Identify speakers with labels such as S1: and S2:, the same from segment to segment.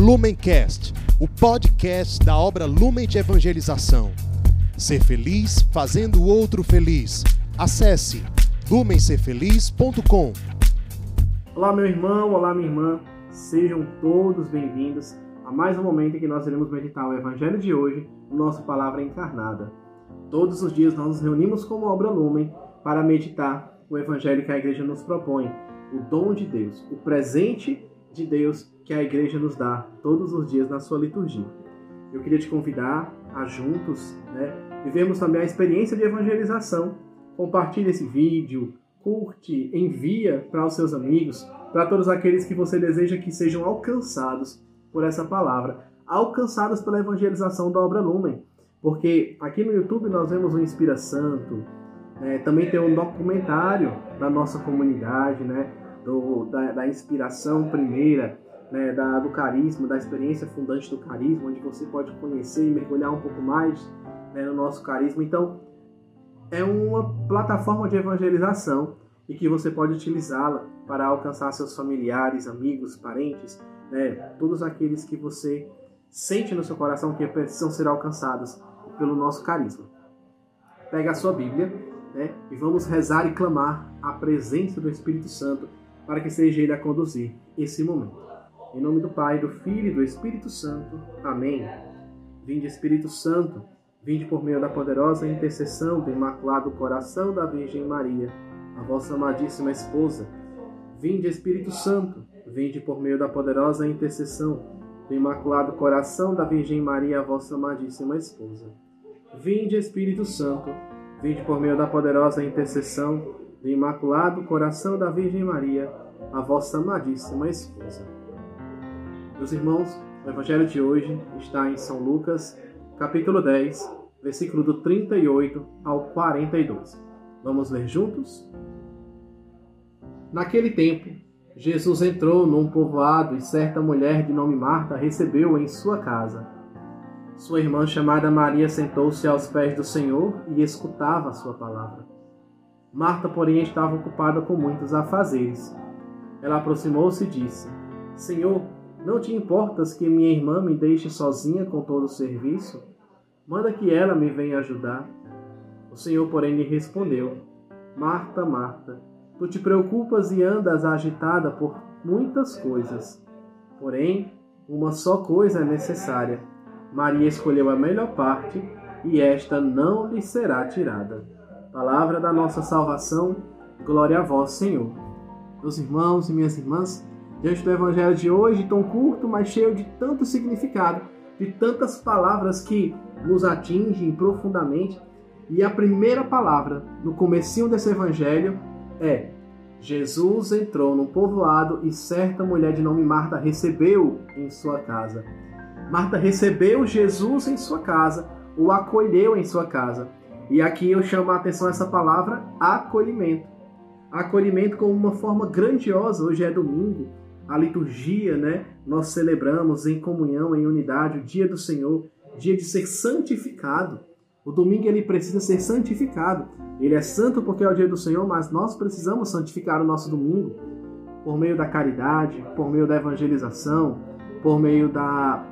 S1: Lumencast, o podcast da obra Lumen de Evangelização. Ser feliz fazendo o outro feliz. Acesse lumencerfeliz.com.
S2: Olá, meu irmão, olá, minha irmã. Sejam todos bem-vindos a mais um momento em que nós iremos meditar o Evangelho de hoje, o nosso Palavra Encarnada. Todos os dias nós nos reunimos como obra Lumen para meditar o Evangelho que a igreja nos propõe, o dom de Deus, o presente de Deus que a igreja nos dá todos os dias na sua liturgia. Eu queria te convidar a juntos né, vivermos também a experiência de evangelização. Compartilhe esse vídeo, curte, envia para os seus amigos, para todos aqueles que você deseja que sejam alcançados por essa palavra, alcançados pela evangelização da obra Lumen. Porque aqui no YouTube nós vemos o Inspira Santo, né, também tem um documentário da nossa comunidade, né, do, da, da inspiração primeira, né, da, do carisma, da experiência fundante do carisma, onde você pode conhecer e mergulhar um pouco mais né, no nosso carisma. Então, é uma plataforma de evangelização e que você pode utilizá-la para alcançar seus familiares, amigos, parentes, né, todos aqueles que você sente no seu coração que precisam ser alcançados pelo nosso carisma. Pega a sua Bíblia né, e vamos rezar e clamar a presença do Espírito Santo para que seja Ele a conduzir esse momento. Em nome do Pai, do Filho e do Espírito Santo. Amém. Vinde, Espírito Santo, vinde por meio da poderosa intercessão do Imaculado Coração da Virgem Maria, a vossa amadíssima esposa. Vinde, Espírito Santo, vinde por meio da poderosa intercessão do Imaculado Coração da Virgem Maria, a vossa amadíssima esposa. Vinde, Espírito Santo, vinde por meio da poderosa intercessão do Imaculado Coração da Virgem Maria, a vossa amadíssima esposa. Meus irmãos, o Evangelho de hoje está em São Lucas, capítulo 10, versículo do 38 ao 42. Vamos ler juntos? Naquele tempo, Jesus entrou num povoado e certa mulher de nome Marta recebeu-o em sua casa. Sua irmã chamada Maria sentou-se aos pés do Senhor e escutava a sua palavra. Marta, porém, estava ocupada com muitos afazeres. Ela aproximou-se e disse: Senhor, não te importas que minha irmã me deixe sozinha com todo o serviço? Manda que ela me venha ajudar. O Senhor, porém, lhe respondeu: Marta, Marta, tu te preocupas e andas agitada por muitas coisas. Porém, uma só coisa é necessária. Maria escolheu a melhor parte e esta não lhe será tirada. Palavra da nossa salvação, glória a vós, Senhor. Meus irmãos e minhas irmãs, diante do Evangelho de hoje, tão curto, mas cheio de tanto significado, de tantas palavras que nos atingem profundamente, e a primeira palavra no comecinho desse Evangelho é Jesus entrou num povoado e certa mulher de nome Marta recebeu em sua casa. Marta recebeu Jesus em sua casa, o acolheu em sua casa. E aqui eu chamo a atenção essa palavra acolhimento. Acolhimento como uma forma grandiosa. Hoje é domingo, a liturgia, né? Nós celebramos em comunhão, em unidade, o dia do Senhor, dia de ser santificado. O domingo ele precisa ser santificado. Ele é santo porque é o dia do Senhor, mas nós precisamos santificar o nosso domingo por meio da caridade, por meio da evangelização, por meio da,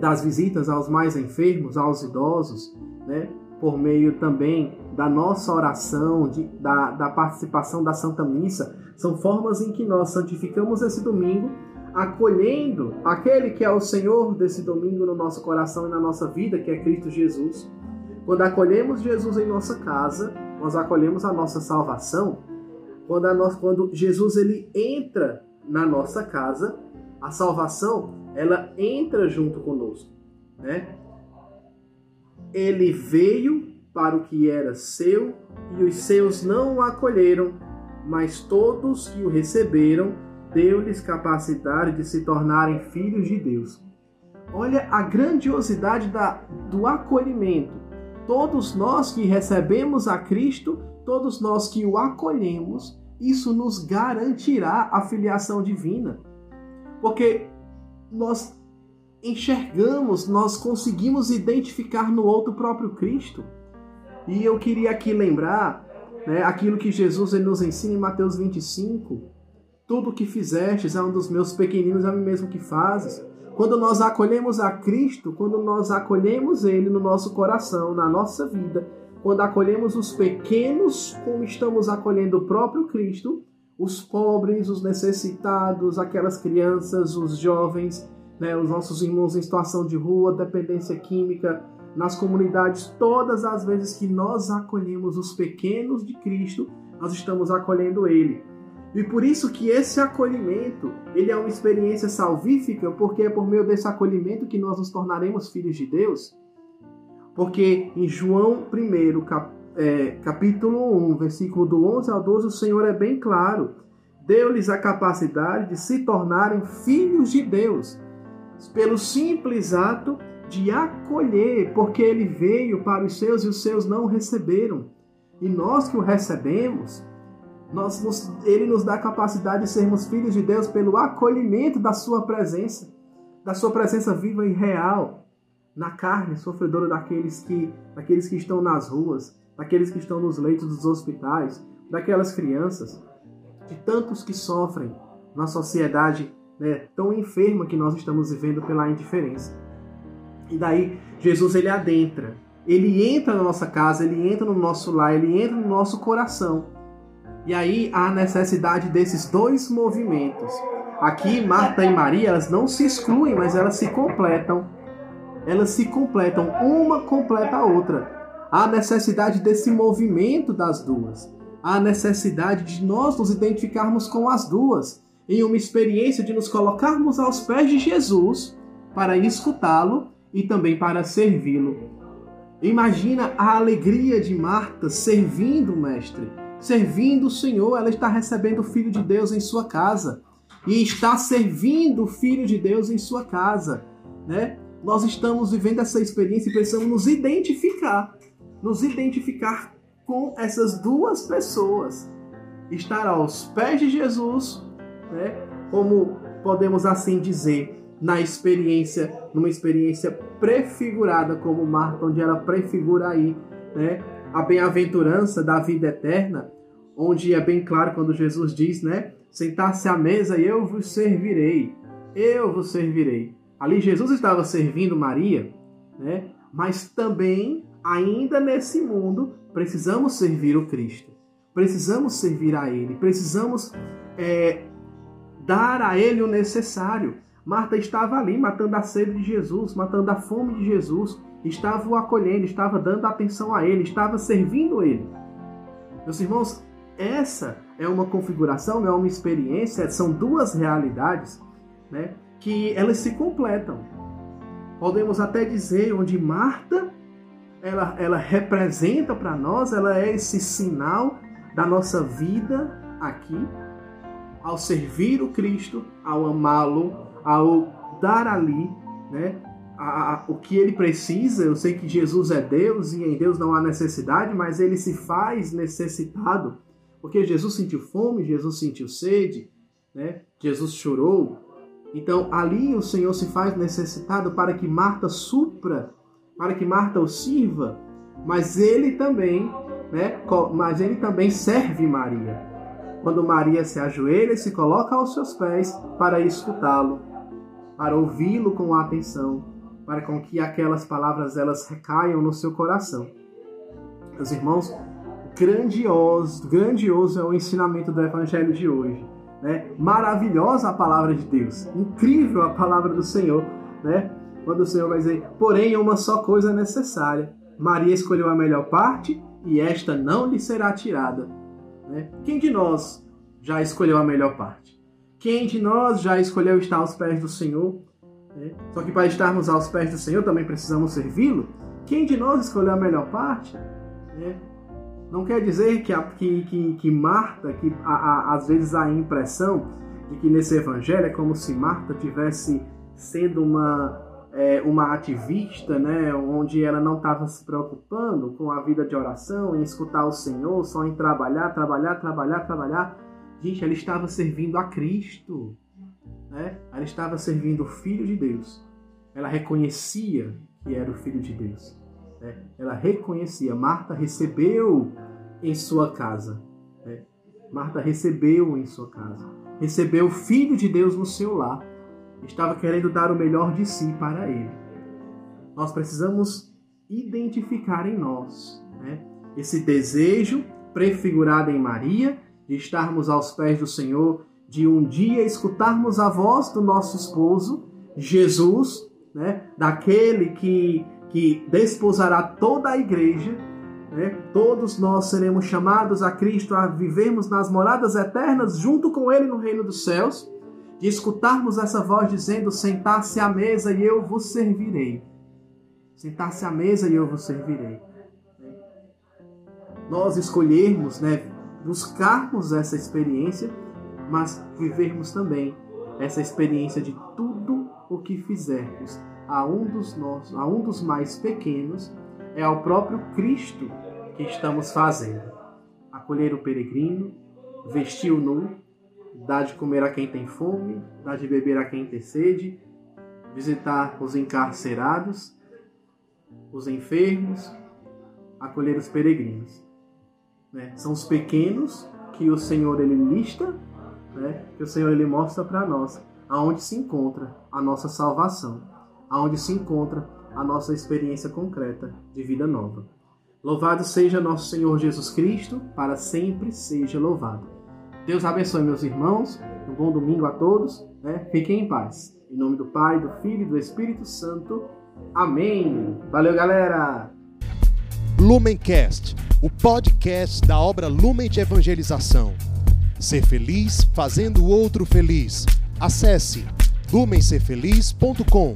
S2: das visitas aos mais enfermos, aos idosos, né? Por meio também da nossa oração, de, da, da participação da Santa Missa, são formas em que nós santificamos esse domingo, acolhendo aquele que é o Senhor desse domingo no nosso coração e na nossa vida, que é Cristo Jesus. Quando acolhemos Jesus em nossa casa, nós acolhemos a nossa salvação. Quando, a nós, quando Jesus ele entra na nossa casa, a salvação ela entra junto conosco, né? Ele veio para o que era seu e os seus não o acolheram, mas todos que o receberam, deu-lhes capacidade de se tornarem filhos de Deus. Olha a grandiosidade da, do acolhimento. Todos nós que recebemos a Cristo, todos nós que o acolhemos, isso nos garantirá a filiação divina. Porque nós enxergamos, nós conseguimos identificar no outro próprio Cristo. E eu queria aqui lembrar né, aquilo que Jesus nos ensina em Mateus 25. Tudo o que fizestes a um dos meus pequeninos, a mim mesmo que fazes. Quando nós acolhemos a Cristo, quando nós acolhemos Ele no nosso coração, na nossa vida, quando acolhemos os pequenos, como estamos acolhendo o próprio Cristo, os pobres, os necessitados, aquelas crianças, os jovens, né, os nossos irmãos em situação de rua, dependência química, nas comunidades, todas as vezes que nós acolhemos os pequenos de Cristo, nós estamos acolhendo Ele. E por isso que esse acolhimento, ele é uma experiência salvífica, porque é por meio desse acolhimento que nós nos tornaremos filhos de Deus. Porque em João 1, cap, é, capítulo 1, versículo do 11 ao 12, o Senhor é bem claro. Deu-lhes a capacidade de se tornarem filhos de Deus, pelo simples ato de acolher, porque ele veio para os seus e os seus não o receberam. E nós que o recebemos, nós nos, ele nos dá a capacidade de sermos filhos de Deus pelo acolhimento da sua presença, da sua presença viva e real na carne sofredora daqueles que, daqueles que estão nas ruas, daqueles que estão nos leitos dos hospitais, daquelas crianças, de tantos que sofrem na sociedade né, tão enferma que nós estamos vivendo pela indiferença. E daí Jesus ele adentra, ele entra na nossa casa, ele entra no nosso lar, ele entra no nosso coração. E aí há necessidade desses dois movimentos. Aqui Marta e Maria, elas não se excluem, mas elas se completam. Elas se completam, uma completa a outra. Há necessidade desse movimento das duas. Há necessidade de nós nos identificarmos com as duas, em uma experiência de nos colocarmos aos pés de Jesus para escutá-lo e também para servi-lo. Imagina a alegria de Marta servindo o Mestre, servindo o Senhor. Ela está recebendo o Filho de Deus em sua casa e está servindo o Filho de Deus em sua casa, né? Nós estamos vivendo essa experiência e precisamos nos identificar, nos identificar com essas duas pessoas, estar aos pés de Jesus, né? Como podemos assim dizer, na experiência, numa experiência prefigurada como Marta, onde ela prefigura aí, né, a bem-aventurança da vida eterna, onde é bem claro quando Jesus diz, né, sentar-se à mesa e eu vos servirei, eu vos servirei. Ali Jesus estava servindo Maria, né, mas também ainda nesse mundo precisamos servir o Cristo, precisamos servir a Ele, precisamos é, dar a Ele o necessário. Marta estava ali matando a sede de Jesus, matando a fome de Jesus, estava o acolhendo, estava dando atenção a ele, estava servindo ele. Meus irmãos, essa é uma configuração, é uma experiência, são duas realidades né, que elas se completam. Podemos até dizer onde Marta ela, ela representa para nós, ela é esse sinal da nossa vida aqui, ao servir o Cristo, ao amá-lo, ao dar ali, né, a, a, o que ele precisa. Eu sei que Jesus é Deus e em Deus não há necessidade, mas ele se faz necessitado, porque Jesus sentiu fome, Jesus sentiu sede, né? Jesus chorou. Então ali o Senhor se faz necessitado para que Marta supra, para que Marta o sirva, mas ele também, né? Mas ele também serve Maria. Quando Maria se ajoelha e se coloca aos seus pés para escutá-lo, para ouvi-lo com atenção, para com que aquelas palavras elas recaiam no seu coração. Meus irmãos, grandioso, grandioso é o ensinamento do evangelho de hoje, né? Maravilhosa a palavra de Deus, incrível a palavra do Senhor, né? Quando o Senhor vai dizer: "Porém, uma só coisa é necessária. Maria escolheu a melhor parte e esta não lhe será tirada." Né? Quem de nós já escolheu a melhor parte? Quem de nós já escolheu estar aos pés do Senhor? Né? Só que para estarmos aos pés do Senhor também precisamos servi-lo. Quem de nós escolheu a melhor parte? Né? Não quer dizer que, a, que, que, que, Marta, que a, a, às vezes há a impressão de que nesse evangelho é como se Marta tivesse sendo uma, é, uma ativista, né, onde ela não estava se preocupando com a vida de oração, em escutar o Senhor, só em trabalhar, trabalhar, trabalhar, trabalhar. Gente, ela estava servindo a Cristo. Né? Ela estava servindo o Filho de Deus. Ela reconhecia que era o Filho de Deus. Né? Ela reconhecia. Marta recebeu em sua casa. Né? Marta recebeu em sua casa. Recebeu o Filho de Deus no seu lar. Estava querendo dar o melhor de si para ele. Nós precisamos identificar em nós né, esse desejo prefigurado em Maria de estarmos aos pés do Senhor, de um dia escutarmos a voz do nosso esposo, Jesus, né, daquele que, que desposará toda a igreja. Né, todos nós seremos chamados a Cristo a vivermos nas moradas eternas junto com Ele no reino dos céus, de escutarmos essa voz dizendo: Sentar-se à mesa e eu vos servirei. Sentar-se à mesa e eu vos servirei. Nós escolhermos, né, buscarmos essa experiência, mas vivermos também essa experiência de tudo o que fizermos a um dos nossos, a um dos mais pequenos, é ao próprio Cristo que estamos fazendo. Acolher o peregrino, vestir o nu, dar de comer a quem tem fome, dar de beber a quem tem sede, visitar os encarcerados, os enfermos, acolher os peregrinos. Né? São os pequenos que o Senhor ele lista, né? que o Senhor ele mostra para nós aonde se encontra a nossa salvação, aonde se encontra a nossa experiência concreta de vida nova. Louvado seja nosso Senhor Jesus Cristo, para sempre seja louvado. Deus abençoe meus irmãos, um bom domingo a todos, né? fiquem em paz. Em nome do Pai, do Filho e do Espírito Santo. Amém. Valeu, galera!
S1: Lumencast, o podcast da obra Lumen de Evangelização. Ser feliz fazendo o outro feliz. Acesse lumencerfeliz.com.